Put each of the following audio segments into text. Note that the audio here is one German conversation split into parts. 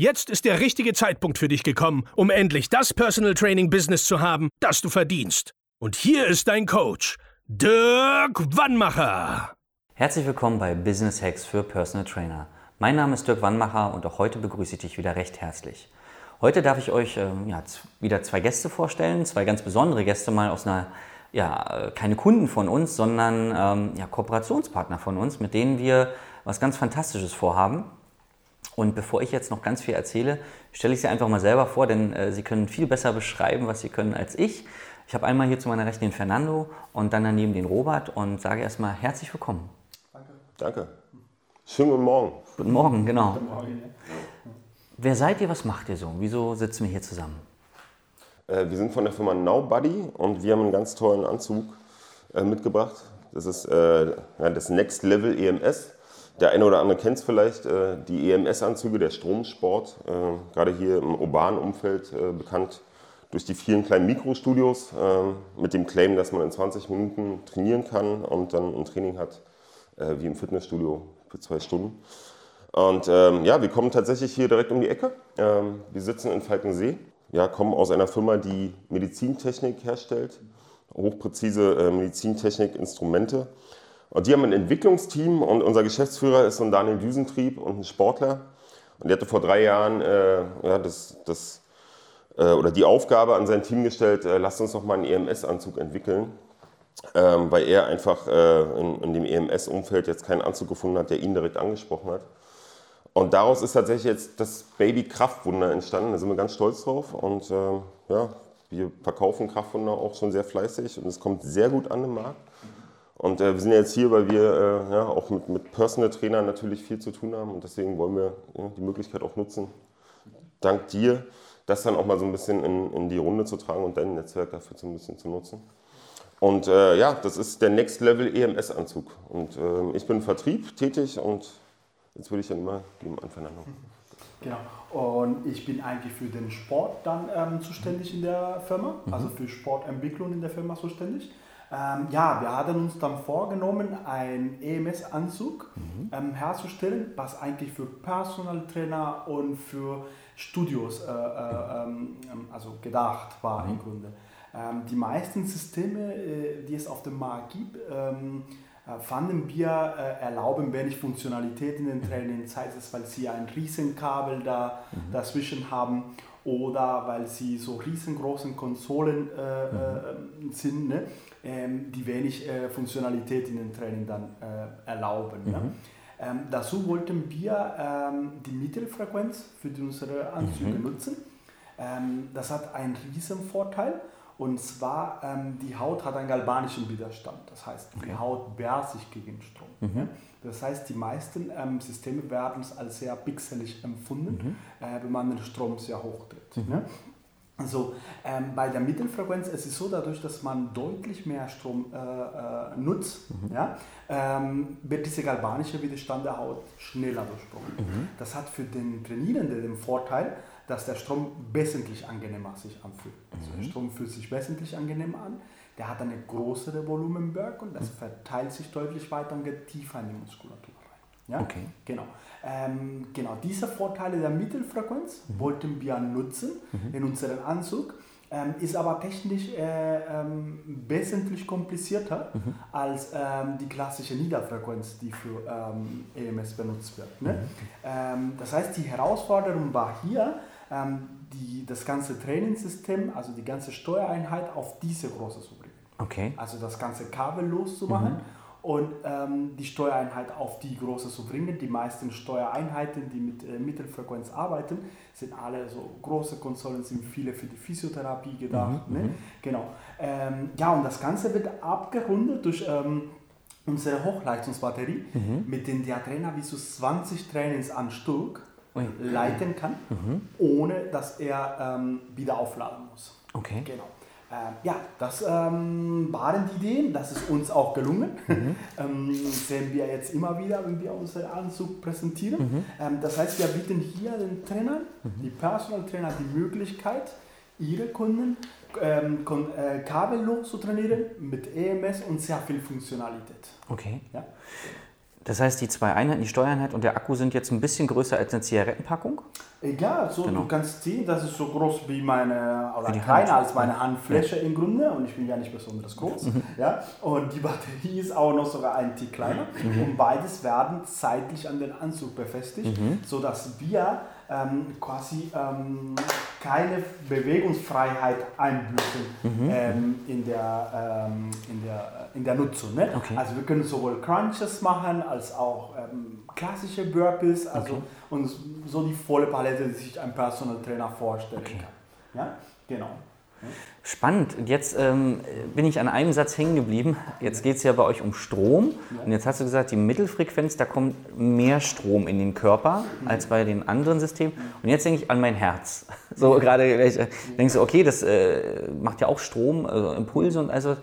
Jetzt ist der richtige Zeitpunkt für dich gekommen, um endlich das Personal Training Business zu haben, das du verdienst. Und hier ist dein Coach, Dirk Wannmacher. Herzlich willkommen bei Business Hacks für Personal Trainer. Mein Name ist Dirk Wannmacher und auch heute begrüße ich dich wieder recht herzlich. Heute darf ich euch ähm, ja, wieder zwei Gäste vorstellen, zwei ganz besondere Gäste mal aus einer, ja, äh, keine Kunden von uns, sondern ähm, ja, Kooperationspartner von uns, mit denen wir was ganz Fantastisches vorhaben. Und bevor ich jetzt noch ganz viel erzähle, stelle ich Sie einfach mal selber vor, denn äh, Sie können viel besser beschreiben, was Sie können als ich. Ich habe einmal hier zu meiner Rechten den Fernando und dann daneben den Robert und sage erstmal herzlich willkommen. Danke. Danke. Schönen guten Morgen. Guten Morgen, genau. Guten Morgen. Wer seid ihr, was macht ihr so? Wieso sitzen wir hier zusammen? Äh, wir sind von der Firma Nowbody und wir haben einen ganz tollen Anzug äh, mitgebracht. Das ist äh, ja, das Next Level EMS. Der eine oder andere kennt es vielleicht, äh, die EMS-Anzüge, der Stromsport, äh, gerade hier im urbanen Umfeld äh, bekannt durch die vielen kleinen Mikrostudios mit dem Claim, dass man in 20 Minuten trainieren kann und dann ein Training hat wie im Fitnessstudio für zwei Stunden. Und ähm, ja, wir kommen tatsächlich hier direkt um die Ecke. Ähm, wir sitzen in Falkensee, ja, kommen aus einer Firma, die Medizintechnik herstellt, hochpräzise Medizintechnik-Instrumente und die haben ein Entwicklungsteam und unser Geschäftsführer ist so ein Daniel Düsentrieb und ein Sportler. Und der hatte vor drei Jahren äh, ja, das, das, äh, oder die Aufgabe an sein Team gestellt, äh, lasst uns doch mal einen EMS-Anzug entwickeln. Ähm, weil er einfach äh, in, in, dem EMS-Umfeld jetzt keinen Anzug gefunden hat, der ihn direkt angesprochen hat. Und daraus ist tatsächlich jetzt das Baby Kraftwunder entstanden. Da sind wir ganz stolz drauf. Und ähm, ja, wir verkaufen Kraftwunder auch schon sehr fleißig und es kommt sehr gut an den Markt. Und äh, wir sind jetzt hier, weil wir äh, ja, auch mit, mit Personal Trainern natürlich viel zu tun haben und deswegen wollen wir ja, die Möglichkeit auch nutzen, dank dir, das dann auch mal so ein bisschen in, in die Runde zu tragen und dein Netzwerk dafür so ein bisschen zu nutzen. Und äh, ja, das ist der Next Level EMS-Anzug. Und äh, ich bin im Vertrieb tätig und jetzt würde ich dann mal geben an Fernando. Genau. Und ich bin eigentlich für den Sport dann ähm, zuständig in der Firma, mhm. also für Sportentwicklung in der Firma zuständig. Ähm, ja, wir hatten uns dann vorgenommen, einen EMS-Anzug mhm. ähm, herzustellen, was eigentlich für Personaltrainer und für Studios äh, äh, ähm, also gedacht war mhm. im Grunde. Ähm, die meisten Systeme, äh, die es auf dem Markt gibt, ähm, äh, fanden wir äh, erlauben wenig Funktionalität in den. Trainern, sei es, weil sie ein Riesenkabel da mhm. dazwischen haben oder weil sie so riesengroßen Konsolen äh, mhm. sind. Ne? ähm, die wenig äh, Funktionalität in den Training dann äh, erlauben. Mhm. Ja? Ähm, dazu wollten wir ähm, die Mittelfrequenz für unsere Anzüge mhm. nutzen. Ähm, das hat einen riesen Vorteil. Und zwar, ähm, die Haut hat einen galvanischen Widerstand. Das heißt, die okay. Haut wehrt sich gegen Strom. Mhm. Das heißt, die meisten ähm, Systeme werden als sehr pixelig empfunden, mhm. äh, wenn man den Strom sehr hoch dreht. Ja? Also ähm, bei der Mittelfrequenz es ist es so, dadurch, dass man deutlich mehr Strom äh, äh, nutzt, mhm. ja, ähm, wird dieser galvanische Widerstand der Haut schneller durchbrochen. Mhm. Das hat für den Trainierenden den Vorteil, dass der Strom wesentlich angenehmer sich anfühlt. Also der mhm. Strom fühlt sich wesentlich angenehmer an. Der hat eine größere Volumenberg und das mhm. verteilt sich deutlich weiter und geht tiefer in die Muskulatur rein. Ja? Okay. Genau. Ähm, genau, diese Vorteile der Mittelfrequenz mhm. wollten wir nutzen mhm. in unserem Anzug. Ähm, ist aber technisch äh, ähm, wesentlich komplizierter mhm. als ähm, die klassische Niederfrequenz, die für EMS ähm, e benutzt wird. Ne? Mhm. Ähm, das heißt, die Herausforderung war hier, die, das ganze Trainingssystem, also die ganze Steuereinheit auf diese Größe zu bringen. Okay. Also das ganze Kabel loszumachen. Mhm und ähm, die Steuereinheit auf die große zu bringen. Die meisten Steuereinheiten, die mit äh, Mittelfrequenz arbeiten, sind alle so große Konsolen, sind viele für die Physiotherapie gedacht. Mhm, ne? Mhm. Genau. Ähm, ja, und das Ganze wird abgerundet durch ähm, unsere Hochleistungsbatterie mhm. mit den Diatrena Visus 20 Trainings am Stück. Leiten kann, ohne dass er ähm, wieder aufladen muss. Okay. Genau. Ähm, ja, das ähm, waren die Ideen, das ist uns auch gelungen. ähm, sehen wir jetzt immer wieder, wenn wir unseren Anzug präsentieren. Ähm, das heißt, wir bieten hier den Trainern, die Personal Trainer, die Möglichkeit, ihre Kunden ähm, äh, kabellos zu trainieren mit EMS und sehr viel Funktionalität. Okay. Ja? Das heißt, die zwei Einheiten, die Steuereinheit und der Akku sind jetzt ein bisschen größer als eine Zigarettenpackung? Egal, so, Genau. du kannst sehen, das ist so groß wie meine, oder Wie kleiner Hand. als meine Handfläche im Grunde und ich bin ja nicht besonders groß. Mhm. Ja? Und die Batterie ist auch noch sogar ein Tick kleiner Mhm. und beides werden seitlich an den Anzug befestigt, Mhm. sodass wir ähm, quasi ähm, keine Bewegungsfreiheit einbüßen Mhm. ähm, in, der, ähm, in, der, in der Nutzung. Ne? Okay. Also wir können sowohl Crunches machen als auch ähm, klassische Burpees, also Okay. und so die volle Palette, die sich ein Personal Trainer vorstellen Okay. kann. Ja, genau. Spannend. Und jetzt ähm, bin ich an einem Satz hängen geblieben. Jetzt geht es ja bei euch um Strom. Und jetzt hast du gesagt, die Mittelfrequenz, da kommt mehr Strom in den Körper als bei den anderen Systemen. Und jetzt denke ich an mein Herz. So gerade äh, denkst du, okay, das äh, macht ja auch Strom, also Impulse und also.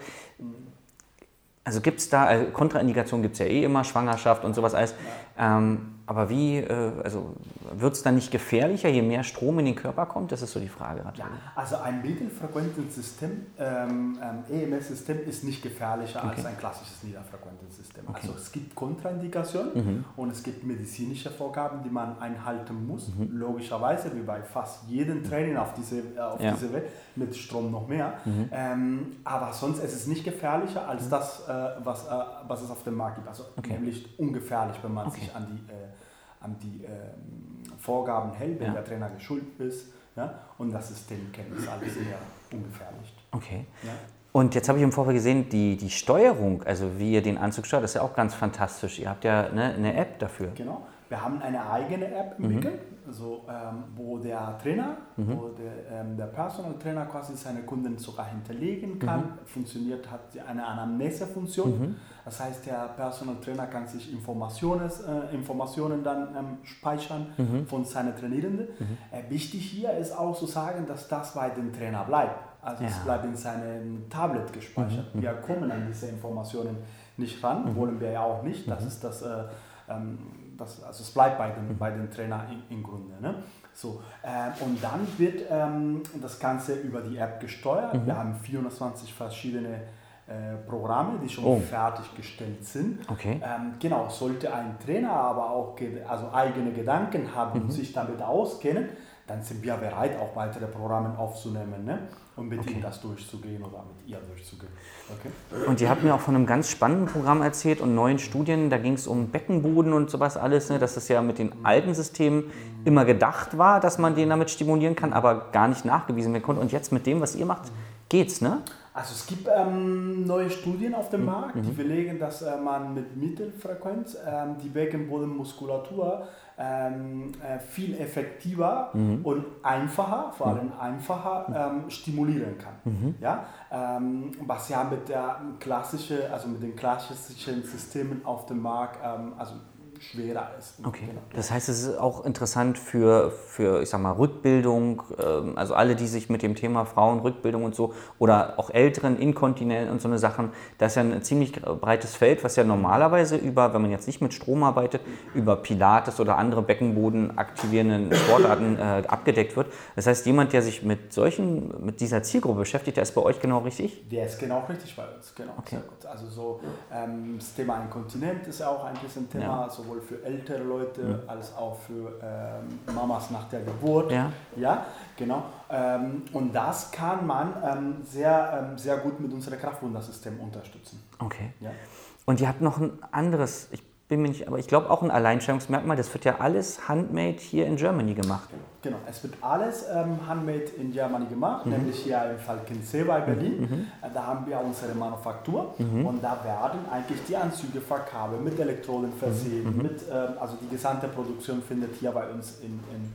Also gibt es da, also Kontraindikationen gibt es ja eh immer, Schwangerschaft und sowas alles. Ähm, aber wie, äh, also wird es dann nicht gefährlicher, je mehr Strom in den Körper kommt? Das ist so die Frage. Ja, also ein mittelfrequentes System, ähm, ähm, EMS-System ist nicht gefährlicher als ein klassisches niederfrequentes System. Also es gibt Kontraindikationen und es gibt medizinische Vorgaben, die man einhalten muss. Logischerweise, wie bei fast jedem Training auf diese, äh, auf Ja. diese Welt, mit Strom noch mehr. Ähm, aber sonst ist es nicht gefährlicher als das, äh, was, äh, was es auf dem Markt gibt. Also nämlich ungefährlich, wenn man sich an die, äh, an die ähm, Vorgaben hält, wenn Ja. der Trainer geschult ist ja, und das System kennt, ist alles eher ungefährlich. Okay. Ja. Und jetzt habe ich im Vorfeld gesehen, die, die Steuerung, also wie ihr den Anzug steuert, ist ja auch ganz fantastisch. Ihr habt ja ne, eine App dafür. Genau. Wir haben eine eigene App entwickelt, so, ähm, wo der Trainer, wo der, ähm, der Personal Trainer quasi seine Kunden sogar hinterlegen kann. Funktioniert, hat eine Anamnese-Funktion. Das heißt, der Personal Trainer kann sich Informationen, äh, Informationen dann ähm, speichern von seinen Trainierenden. Äh, wichtig hier ist auch zu sagen, dass das bei dem Trainer bleibt. Also es Ja. bleibt in seinem Tablet gespeichert. Wir kommen an diese Informationen nicht ran, wollen wir ja auch nicht. Das ist das, äh, ähm, das also es bleibt bei dem, bei dem Trainer im, im Grunde. Ne? So, äh, und dann wird ähm, das Ganze über die App gesteuert. Wir haben 420 verschiedene äh, Programme, die schon Oh. fertiggestellt sind. Okay. Ähm, genau, sollte ein Trainer aber auch also eigene Gedanken haben und sich damit auskennen, dann sind wir bereit, auch weitere Programme aufzunehmen ne? und mit ihm das durchzugehen oder mit ihr durchzugehen. Okay? Und ihr habt mir auch von einem ganz spannenden Programm erzählt und neuen Studien, da ging es um Beckenboden und sowas alles, ne, dass das ja mit den alten Systemen immer gedacht war, dass man den damit stimulieren kann, aber gar nicht nachgewiesen werden konnte. Und jetzt mit dem, was ihr macht, geht's, ne? Also es gibt ähm, neue Studien auf dem Markt, die belegen, dass äh, man mit Mittelfrequenz ähm, die Beckenbodenmuskulatur ähm, äh, viel effektiver und einfacher, vor allem einfacher ähm, stimulieren kann. Ja? Ähm, was ja mit der klassische, also mit den klassischen Systemen auf dem Markt ähm, also schwerer ist. Okay. Genau. Das heißt, es ist auch interessant für, für ich sag mal, Rückbildung, ähm, also alle, die sich mit dem Thema Frauenrückbildung und so oder auch Älteren, Inkontinent und so eine Sachen, das ist ja ein ziemlich breites Feld, was ja normalerweise über, wenn man jetzt nicht mit Strom arbeitet, über Pilates oder andere Beckenboden aktivierenden Sportarten äh, abgedeckt wird. Das heißt, jemand, der sich mit solchen, mit dieser Zielgruppe beschäftigt, der ist bei euch genau richtig? Der ist genau richtig bei uns, genau. Okay. Also so ähm, das Thema Inkontinent ist auch ein bisschen Thema, Ja. Sowohl für ältere Leute als auch für ähm, Mamas nach der Geburt. Ja. ja genau. Ähm, und das kann man ähm, sehr, ähm, sehr gut mit unserem Kraftwundersystem unterstützen. Okay. Ja. Und ihr habt noch ein anderes, ich bin mir nicht, aber ich glaube auch ein Alleinstellungsmerkmal, das wird ja alles handmade hier in Germany gemacht. Genau, es wird alles ähm, handmade in Germany gemacht, nämlich hier im Falkensee bei Berlin. Äh, Da haben wir unsere Manufaktur und da werden eigentlich die Anzüge verkabelt, mit Elektroden versehen, mit, ähm, also die gesamte Produktion findet hier bei uns in, in,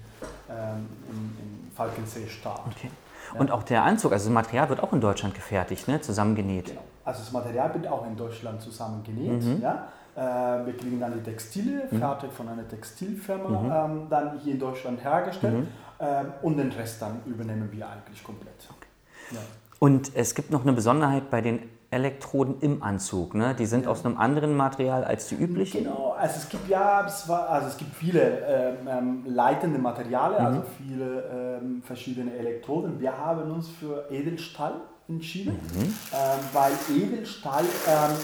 ähm, in, in Falkensee statt. Okay. Und auch der Anzug, also das Material wird auch in Deutschland gefertigt, ne? zusammengenäht. Genau. Also das Material wird auch in Deutschland zusammengenäht. Ja? Äh, wir kriegen dann die Textile, mhm. fertig von einer Textilfirma, mhm. ähm, dann hier in Deutschland hergestellt. Mhm. Ähm, und den Rest dann übernehmen wir eigentlich komplett. Okay. Ja. Und es gibt noch eine Besonderheit bei den Elektroden im Anzug. Ne? Die sind aus einem anderen Material als die üblichen. Genau, also es gibt ja, es war, also es gibt viele ähm, ähm leitende Materialien, mhm. also viele ähm, verschiedene Elektroden. Wir haben uns für Edelstahl entschieden, mhm. ähm, weil Edelstahl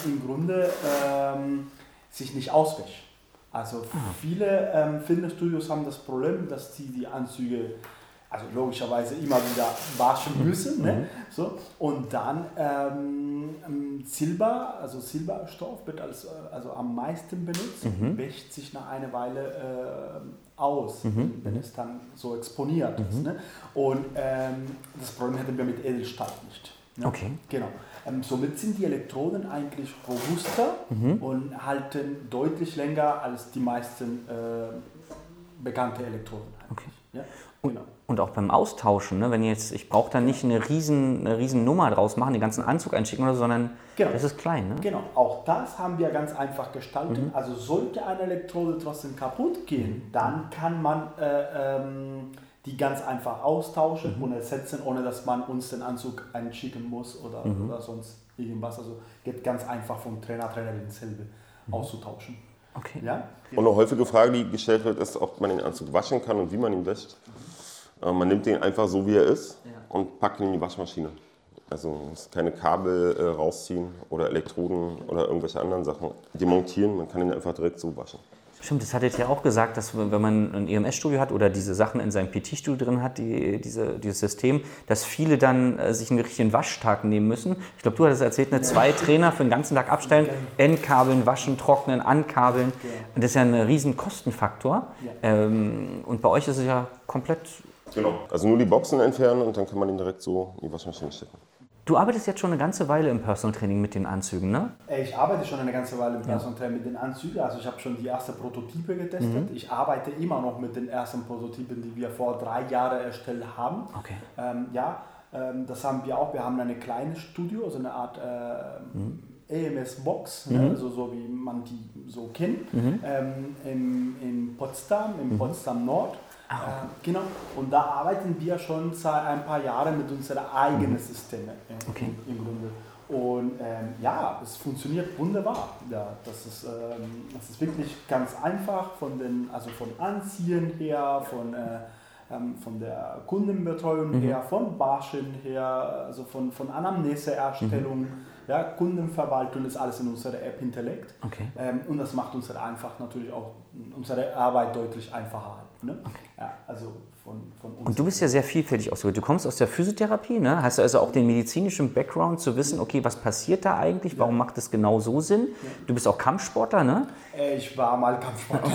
im Grunde sich nicht auswäscht. Also ah. viele ähm, Fitnessstudios haben das Problem, dass sie die Anzüge also logischerweise immer wieder waschen mhm. müssen. Ne? Mhm. So. Und dann ähm, ähm, Silber, also Silberstoff wird als, also am meisten benutzt, mhm. wäscht sich nach einer Weile äh, aus, mhm. wenn es dann so exponiert ist. Mhm. Ne? Und ähm, das Problem hätten wir mit Edelstahl nicht. Ne? Okay. Genau. Ähm, somit sind die Elektroden eigentlich robuster mhm. und halten deutlich länger als die meisten äh, bekannte Elektroden. Okay. Ja? Und, genau. und, auch beim Austauschen, ne? wenn jetzt, ich brauche da nicht eine riesen, eine riesen Nummer draus machen, den ganzen Anzug einschicken oder so, sondern genau. das ist klein. Ne? Genau, auch das haben wir ganz einfach gestaltet. Mhm. Also sollte eine Elektrode trotzdem kaputt gehen, mhm. dann kann man äh, ähm, die ganz einfach austauschen mhm. und ersetzen, ohne dass man uns den Anzug einschicken muss oder, mhm. oder sonst irgendwas. Also geht ganz einfach vom Trainer, Trainerin selber mhm. auszutauschen. Okay. Ja? Und eine häufige Frage, die gestellt wird, ist, ob man den Anzug waschen kann und wie man ihn wäscht. Äh, man nimmt den einfach so, wie er ist ja. und packt ihn in die Waschmaschine. Also muss keine Kabel äh, rausziehen oder Elektroden oder irgendwelche anderen Sachen demontieren. Man kann ihn einfach direkt so waschen. Stimmt, das hattet ihr ja auch gesagt, dass wenn man ein EMS-Studio hat oder diese Sachen in seinem PT-Studio drin hat, die, diese, dieses System, dass viele dann äh, sich einen richtigen Waschtag nehmen müssen. Ich glaube, du hattest erzählt, ne, zwei Trainer für den ganzen Tag abstellen, Endkabeln, waschen, trocknen, ankabeln. Und das ist ja ein riesen Kostenfaktor. Ähm, und bei euch ist es ja komplett... Genau, also nur die Boxen entfernen und dann kann man ihn direkt so in die Waschmaschine stecken. Du arbeitest jetzt schon eine ganze Weile im Personal Training mit den Anzügen, ne? Ich arbeite schon eine ganze Weile im Personal. Training mit den Anzügen. Also ich habe schon die ersten Prototype getestet. Mhm. Ich arbeite immer noch mit den ersten Prototypen, die wir vor drei Jahren erstellt haben. Okay. Ähm, ja, ähm, das haben wir auch. Wir haben eine kleine Studio, also eine Art äh, mhm. EMS-Box, ne? mhm. ne? also so wie man die so kennt, mhm. ähm, in, in Potsdam, in mhm. Potsdam Nord. Ah, okay. äh, genau. Und da arbeiten wir schon seit ein paar Jahren mit unseren eigenen mhm. Systemen okay. im, im Grunde. Und ähm, ja, es funktioniert wunderbar. Ja, das, ist, ähm, das ist wirklich ganz einfach von den, also von Anziehen her, von, äh, ähm, von der Kundenbetreuung mhm. her, von Barschen her, also von, von Anamneseerstellung. Mhm. Ja, Kundenverwaltung ist alles in unserer App hinterlegt. Okay. Ähm, und das macht unsere einfach natürlich auch unsere Arbeit deutlich einfacher. Ne? Ja, also von, von uns. Und du bist ja sehr vielfältig ausgebildet. Du kommst aus der Physiotherapie, ne? hast du also auch den medizinischen Background zu wissen, okay, was passiert da eigentlich, warum ja. macht das genau so Sinn? Ja. Du bist auch Kampfsportler, ne? Äh, ich war mal Kampfsportler.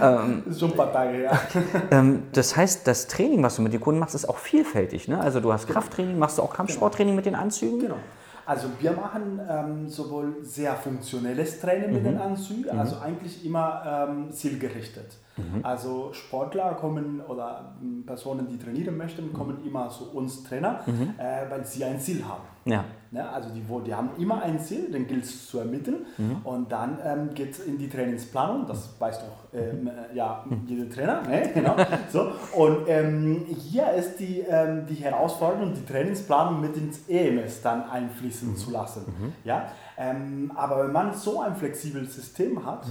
ähm, ist schon ein paar Tage, ja. ähm, das heißt, das Training, was du mit den Kunden machst, ist auch vielfältig. Ne? Also du hast genau. Krafttraining, machst du auch Kampfsporttraining genau. mit den Anzügen? Genau. Also wir machen ähm, sowohl sehr funktionelles Training mhm. mit den Anzügen, mhm. also eigentlich immer ähm, zielgerichtet. Mhm. Also Sportler kommen oder hm, Personen, die trainieren möchten, kommen mhm. immer zu uns Trainer, mhm. äh, weil sie ein Ziel haben. Ja. Ne? Also die, die haben immer ein Ziel, den gilt es zu ermitteln mhm. und dann ähm, geht es in die Trainingsplanung, das weiß doch ähm, äh, ja, jeder Trainer. Ne? Genau. so. Und ähm, hier ist die, ähm, die Herausforderung, die Trainingsplanung mit ins EMS dann einfließen mhm. zu lassen. Mhm. Ja? Ähm, aber wenn man so ein flexibles System hat,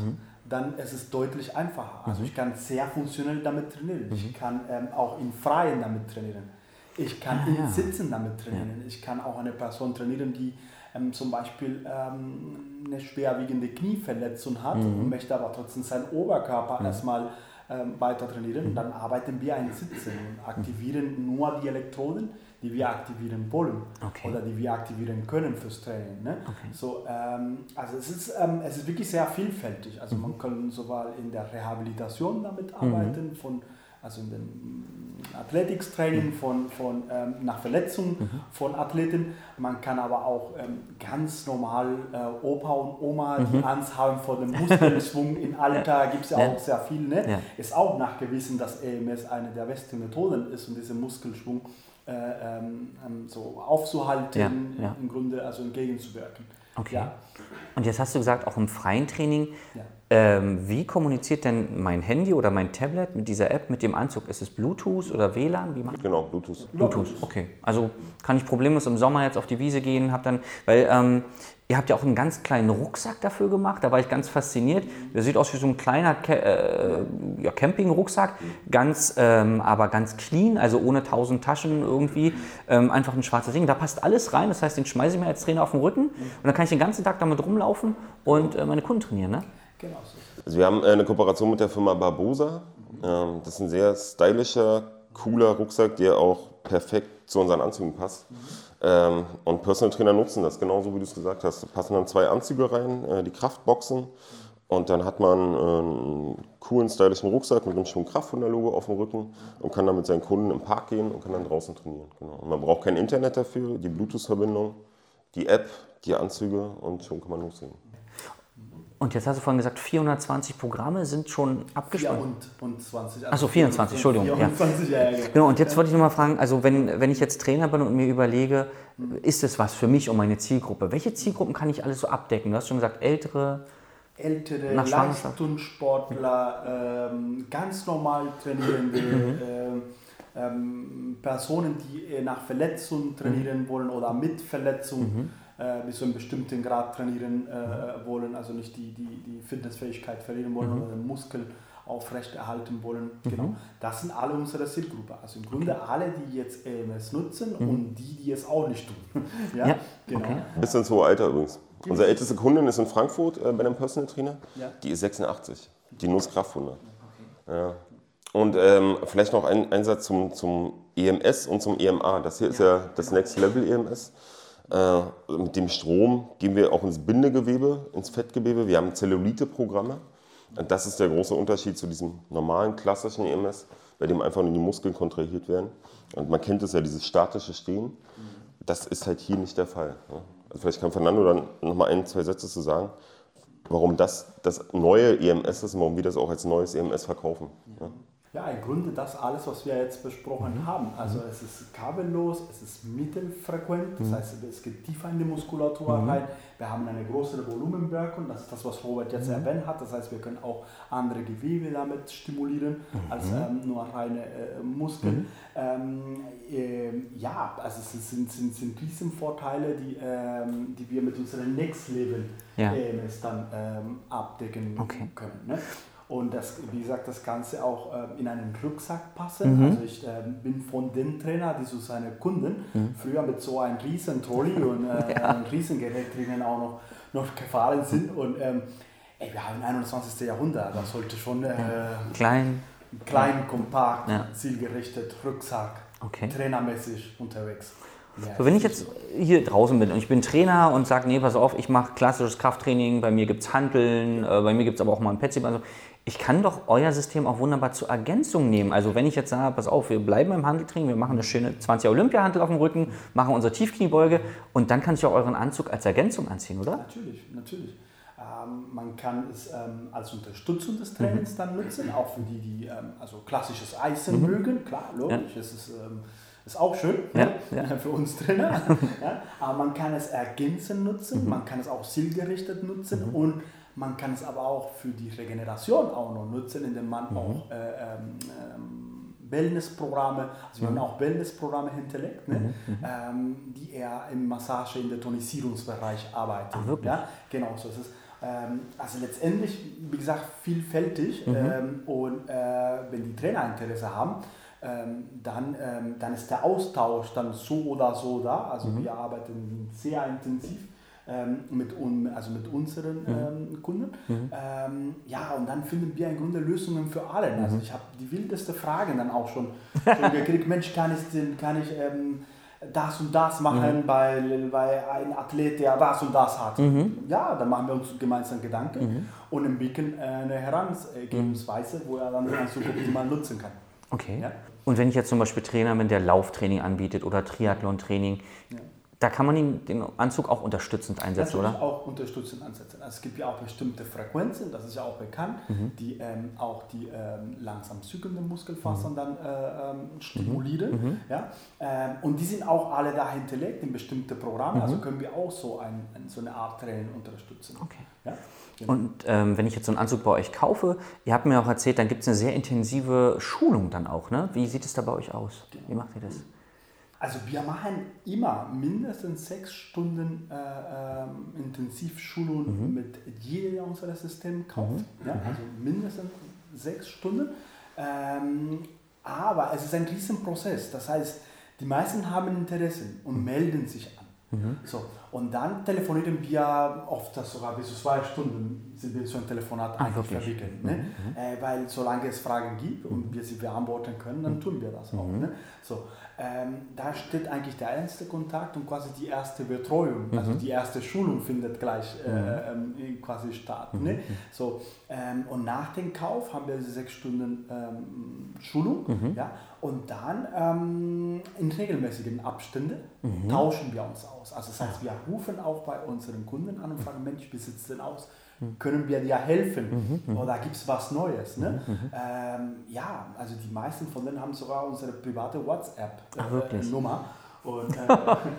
dann ist es deutlich einfacher. Also mhm. ich kann sehr funktionell damit trainieren. Mhm. Ich kann ähm, auch in Freien damit trainieren. Ich kann ah, ja. Sitzen damit trainieren. Ja. Ich kann auch eine Person trainieren, die ähm, zum Beispiel ähm, eine schwerwiegende Knieverletzung hat mhm. und möchte aber trotzdem seinen Oberkörper mhm. erstmal ähm, weiter trainieren. Mhm. Dann arbeiten wir ein Sitzen und aktivieren nur die Elektroden die wir aktivieren wollen okay. oder die wir aktivieren können fürs Training. Ne? Okay. So, ähm, also es ist, ähm, es ist wirklich sehr vielfältig. Also mhm. man kann sowohl in der Rehabilitation damit mhm. arbeiten, mhm. von, also in dem Athletics-Training mhm. von, von, ähm, nach Verletzungen mhm. von Athleten. Man kann aber auch ähm, ganz normal äh, Opa und Oma, die mhm. Angst haben vor dem Muskelschwung im Alter, gibt es ja, ja, auch sehr viel. Ne? Ja. Ist auch nachgewiesen, dass EMS eine der besten Methoden ist, um diesen Muskelschwung äh, ähm, ähm, so aufzuhalten, ja, ja. im Grunde also entgegenzuwirken. Okay. Ja. Und jetzt hast du gesagt, auch im freien Training. Ja. Ähm, wie kommuniziert denn mein Handy oder mein Tablet mit dieser App, mit dem Anzug? Ist es Bluetooth oder WLAN? Wie Genau, Bluetooth. Bluetooth, okay. Also kann ich problemlos im Sommer jetzt auf die Wiese gehen, hab dann, weil ähm, ihr habt ja auch einen ganz kleinen Rucksack dafür gemacht, da war ich ganz fasziniert. Der sieht aus wie so ein kleiner äh, ja, Campingrucksack, ganz, ähm, aber ganz clean, also ohne tausend Taschen irgendwie, ähm, einfach ein schwarzes Ding. Da passt alles rein, das heißt, den schmeiße ich mir als Trainer auf den Rücken und dann kann ich den ganzen Tag damit rumlaufen und äh, meine Kunden trainieren, ne? Genau so. Also wir haben äh, eine Kooperation mit der Firma Barbosa. Ähm, Das ist ein sehr stylischer, cooler Rucksack, der auch perfekt zu unseren Anzügen passt. Ähm, Und Personal Trainer nutzen das, genauso wie du es gesagt hast. Da passen dann zwei Anzüge rein, äh, die Kraftboxen. Und dann hat man äh, einen coolen, stylischen Rucksack mit einem schönen Kraftfunder-Logo auf dem Rücken und kann dann mit seinen Kunden im Park gehen und kann dann draußen trainieren. Genau. Und man braucht kein Internet dafür, die Bluetooth-Verbindung, die App, die Anzüge und schon kann man loslegen. Und jetzt hast du vorhin gesagt, 420 Programme sind schon Ja, abgesprochen. und, und 20. Ach so, 24, Entschuldigung, ja. 24, ja. ja, genau. Genau, und jetzt wollte ich noch mal fragen, also wenn, wenn ich jetzt Trainer bin und mir überlege, ist es was für mich und meine Zielgruppe? Welche Zielgruppen kann ich alles so abdecken? Du hast schon gesagt, ältere, ältere Nach. Leistungssportler, ähm, ganz normal trainierende ähm, ähm, Personen, die äh, nach Verletzung trainieren wollen oder mit Verletzung äh, bis zu einem bestimmten Grad trainieren äh, wollen, also nicht die, die, die Fitnessfähigkeit verlieren wollen oder den Muskel aufrechterhalten wollen. Genau. Das sind alle unsere Zielgruppe. Also im Grunde alle, die jetzt EMS nutzen und die, die es auch nicht tun. ja, Ja, genau. okay. Bis ins hohe Alter übrigens. Unsere älteste Kundin ist in Frankfurt äh, bei einem Personal Trainer. Ja. Die ist 86. Die nutzt Kraftfunder. Ja. Und ähm, vielleicht noch ein, ein Satz zum, zum EMS und zum EMA. Das hier ist ja das Next Level EMS. Äh, mit dem Strom gehen wir auch ins Bindegewebe, ins Fettgewebe. Wir haben Zellulite-Programme. Und das ist der große Unterschied zu diesem normalen, klassischen EMS, bei dem einfach nur die Muskeln kontrahiert werden. Und man kennt es ja, dieses statische Stehen. Das ist halt hier nicht der Fall. ne? Also vielleicht kann Fernando dann noch mal ein, zwei Sätze zu sagen, warum das das neue EMS ist und warum wir das auch als neues EMS verkaufen. ne? Ja, im Grunde das alles, was wir jetzt besprochen Mhm. haben. Also es ist kabellos, es ist mittelfrequent, das Mhm. heißt, es geht tiefer in die Muskulatur rein. Wir haben eine größere Volumenwirkung, das ist das, was Robert jetzt Mhm. erwähnt hat. Das heißt, wir können auch andere Gewebe damit stimulieren als Mhm. ähm, nur reine äh, Muskeln. Ähm, ähm, ja, also es sind, sind, sind Riesenvorteile, die, ähm, die wir mit unserem Next Level Ja. EMS dann ähm, abdecken Okay. können. Ne? Und das, wie gesagt, das Ganze auch ähm, in einen Rucksack passen. Also ich ähm, bin von den Trainer, die so seine Kunden früher mit so einem riesen Trolley und äh, einem riesen Gerät drinnen auch noch, noch gefahren sind. Und ähm, ey, wir haben 21. Jahrhundert, das sollte schon äh, klein, klein, kompakt, Ja. zielgerichtet, Rucksack, Okay. trainermäßig unterwegs. Ja, So, wenn ich jetzt hier draußen bin und ich bin Trainer und sage, nee, pass auf, ich mache klassisches Krafttraining, bei mir gibt es Handeln, äh, bei mir gibt es aber auch mal ein Petsy. Also ich kann doch euer System auch wunderbar zur Ergänzung nehmen. Also wenn ich jetzt sage, pass auf, wir bleiben beim Handeltraining, wir machen eine schöne 20 Olympia-Handel auf dem Rücken, machen unsere Tiefkniebeuge und dann kann ich auch euren Anzug als Ergänzung anziehen, oder? Natürlich, natürlich. Ähm, man kann es ähm, als Unterstützung des Trainings dann nutzen, auch für die, die ähm, also klassisches Eisen mögen. Klar, logisch, es ist, ähm, ist auch schön Ja, ne? ja. für uns Trainer. ja? Aber man kann es ergänzend nutzen, man kann es auch zielgerichtet nutzen und man kann es aber auch für die Regeneration auch noch nutzen, indem man auch äh, ähm, ähm, Wellnessprogramme, also wir haben auch Wellnessprogramme hinterlegt, ne? ähm, die eher im Massage, in der Tonisierungsbereich arbeiten. Ach? Ja, genau so ist es. Ähm, also letztendlich, wie gesagt, vielfältig ähm, und äh, wenn die Trainer Interesse haben, dann, ähm, dann ist der Austausch dann so oder so da. Also wir arbeiten sehr intensiv ähm, mit, un, also mit unseren ähm, Kunden. Ähm, ja, und dann finden wir im Grunde Lösungen für alle. Also ich habe die wildeste Fragen dann auch schon, schon gekriegt. Mensch, kann ich, denn, kann ich ähm, das und das machen, weil, weil ein Athlet, der das und das hat. Ja, dann machen wir uns gemeinsam Gedanken und entwickeln eine Herangehensweise, wo er dann den Anzug optimal nutzen kann. Okay. Ja. Und wenn ich jetzt zum Beispiel Trainer bin, der Lauftraining anbietet oder Triathlon-Training, da kann man ihn, den Anzug auch unterstützend einsetzen, Natürlich oder? auch unterstützend einsetzen. Also es gibt ja auch bestimmte Frequenzen, das ist ja auch bekannt, Mhm. die ähm, auch die ähm, langsam zügelnden Muskelfasern Mhm. dann äh, ähm, stimulieren. Ja? Ähm, und die sind auch alle da hinterlegt in bestimmte Programme, also können wir auch so, ein, so eine Art Training unterstützen. Mhm. Okay. Ja? Und ähm, wenn ich jetzt so einen Anzug bei euch kaufe, ihr habt mir auch erzählt, dann gibt es eine sehr intensive Schulung dann auch, ne? Wie sieht es da bei euch aus? Wie macht ihr das? Also wir machen immer mindestens sechs Stunden äh, ähm, Intensivschulung mit jedem unserer Systeme kauft. Ja, also mindestens sechs Stunden. Ähm, aber es ist ein Riesenprozess. Das heißt, die meisten haben Interesse und melden sich an. So, und dann telefonieren wir oft das sogar bis zu zwei Stunden sind wir so ein Telefonat Ah, eigentlich wirklich? verwickelt. Ne? Äh, weil solange es Fragen gibt und wir sie beantworten können, dann tun wir das auch. Ne? So, ähm, da steht eigentlich der erste Kontakt und quasi die erste Betreuung, also die erste Schulung findet gleich äh, ähm, quasi statt. Ne? So, ähm, und nach dem Kauf haben wir diese sechs Stunden ähm, Schulung ja? und dann ähm, in regelmäßigen Abständen tauschen wir uns aus. Also das heißt, wir rufen auch bei unseren Kunden an und fragen, Mensch, wie sieht es denn aus? Können wir dir helfen? Oder gibt es was Neues? Ne? Ähm, ja, also die meisten von denen haben sogar unsere private? WhatsApp-Nummer. Und, äh,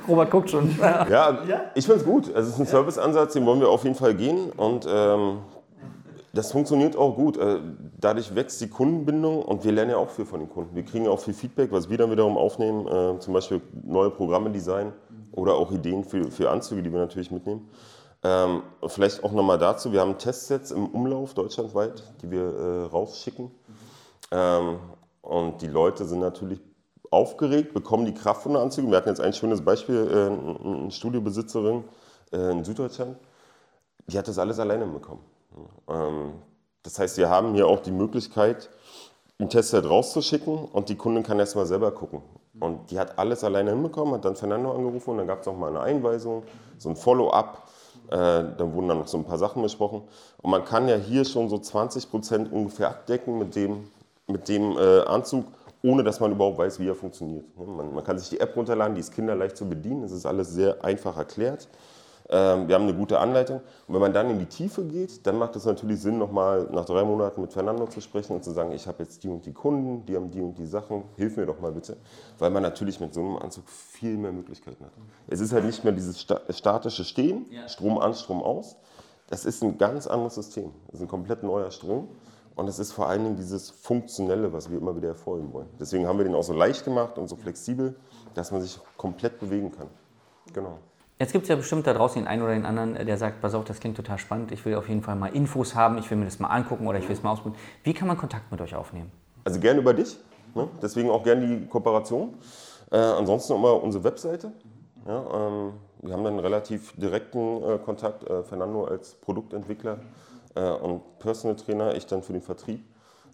Robert guckt schon. Ja, Ja. ich finde es gut. Also es ist ein Serviceansatz, den wollen wir auf jeden Fall gehen. Und ähm, das funktioniert auch gut. Äh, Dadurch wächst die Kundenbindung und wir lernen ja auch viel von den Kunden. Wir kriegen auch viel Feedback, was wir dann wiederum aufnehmen, äh, zum Beispiel neue Programme designen oder auch Ideen für, für Anzüge, die wir natürlich mitnehmen. Ähm, vielleicht auch nochmal dazu, wir haben Testsets im Umlauf deutschlandweit, die wir äh, rausschicken. Ähm, und die Leute sind natürlich aufgeregt, bekommen die Kraft von den Anzügen. Wir hatten jetzt ein schönes Beispiel, äh, eine Studiobesitzerin äh, in Süddeutschland, die hat das alles alleine bekommen. Ähm, das heißt, wir haben hier auch die Möglichkeit, ein Testset rauszuschicken und die Kundin kann erst mal selber gucken. Und die hat alles alleine hinbekommen, hat dann Fernando angerufen und dann gab es noch mal eine Einweisung, so ein Follow-up. Äh, dann wurden dann noch so ein paar Sachen besprochen. Und man kann ja hier schon so 20 Prozent ungefähr abdecken mit dem, mit dem äh, Anzug, ohne dass man überhaupt weiß, wie er funktioniert. Ne, Man, man kann sich die App runterladen, die ist kinderleicht zu bedienen, es ist alles sehr einfach erklärt. Ähm, wir haben eine gute Anleitung. Und wenn man dann in die Tiefe geht, dann macht es natürlich Sinn, nochmal nach drei Monaten mit Fernando zu sprechen und zu sagen, ich habe jetzt die und die Kunden, die haben die und die Sachen, hilf mir doch mal bitte. Weil man natürlich mit so einem Anzug viel mehr Möglichkeiten hat. Es ist halt nicht mehr dieses sta statische Stehen, Strom an, Strom aus. Das ist ein ganz anderes System. Das ist ein komplett neuer Strom. Und es ist vor allen Dingen dieses Funktionelle, was wir immer wieder hervorheben wollen. Deswegen haben wir den auch so leicht gemacht und so flexibel, dass man sich komplett bewegen kann. Genau. Jetzt gibt es ja bestimmt da draußen den einen oder den anderen, der sagt, pass auf, das klingt total spannend, ich will auf jeden Fall mal Infos haben, ich will mir das mal angucken oder ich will es mal ausprobieren. Wie kann man Kontakt mit euch aufnehmen? Also gerne über dich, ne? deswegen auch gerne die Kooperation. Äh, ansonsten immer unsere Webseite. Ja, ähm, wir haben dann relativ direkten äh, Kontakt, äh, Fernando als Produktentwickler äh, und Personal Trainer, ich dann für den Vertrieb.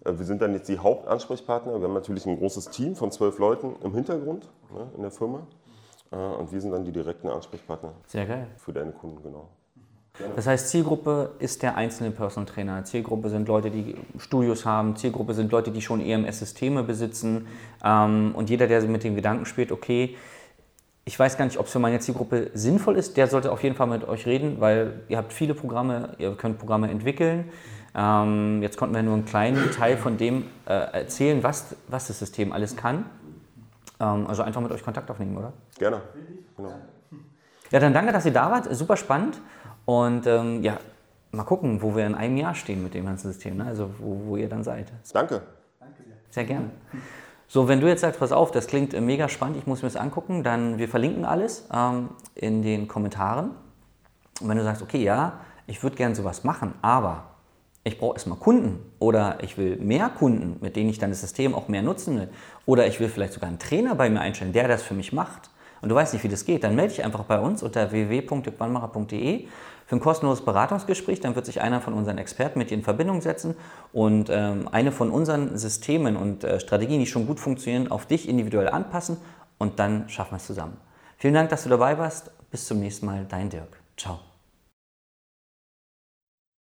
Äh, wir sind dann jetzt die Hauptansprechpartner. Wir haben natürlich ein großes Team von zwölf Leuten im Hintergrund ne, in der Firma. Äh, und wir sind dann die direkten Ansprechpartner Sehr geil. für deine Kunden, genau. Das heißt, Zielgruppe ist der einzelne Personal Trainer. Zielgruppe sind Leute, die Studios haben. Zielgruppe sind Leute, die schon EMS-Systeme besitzen. Ähm, und jeder, der mit dem Gedanken spielt, okay, ich weiß gar nicht, ob es für meine Zielgruppe sinnvoll ist, der sollte auf jeden Fall mit euch reden, weil ihr habt viele Programme, ihr könnt Programme entwickeln. Ähm, jetzt konnten wir nur einen kleinen Teil von dem äh, erzählen, was, was das System alles kann. Ähm, also einfach mit euch Kontakt aufnehmen, oder? Gerne. Genau. Ja, dann danke, dass ihr da wart. Super spannend. Und ähm, ja, mal gucken, wo wir in einem Jahr stehen mit dem ganzen System. Ne? Also wo, wo ihr dann seid. Danke. Sehr gerne. So, wenn du jetzt sagst, pass auf, das klingt äh, mega spannend, ich muss mir das angucken, dann wir verlinken alles ähm, in den Kommentaren. Und wenn du sagst, okay, ja, ich würde gerne sowas machen, aber ich brauche erstmal Kunden oder ich will mehr Kunden, mit denen ich dann das System auch mehr nutzen will, oder ich will vielleicht sogar einen Trainer bei mir einstellen, der das für mich macht und du weißt nicht, wie das geht, dann melde dich einfach bei uns unter www.dirkwannmacher.de für ein kostenloses Beratungsgespräch. Dann wird sich einer von unseren Experten mit dir in Verbindung setzen und ähm, eine von unseren Systemen und äh, Strategien, die schon gut funktionieren, auf dich individuell anpassen und dann schaffen wir es zusammen. Vielen Dank, dass du dabei warst. Bis zum nächsten Mal, dein Dirk. Ciao.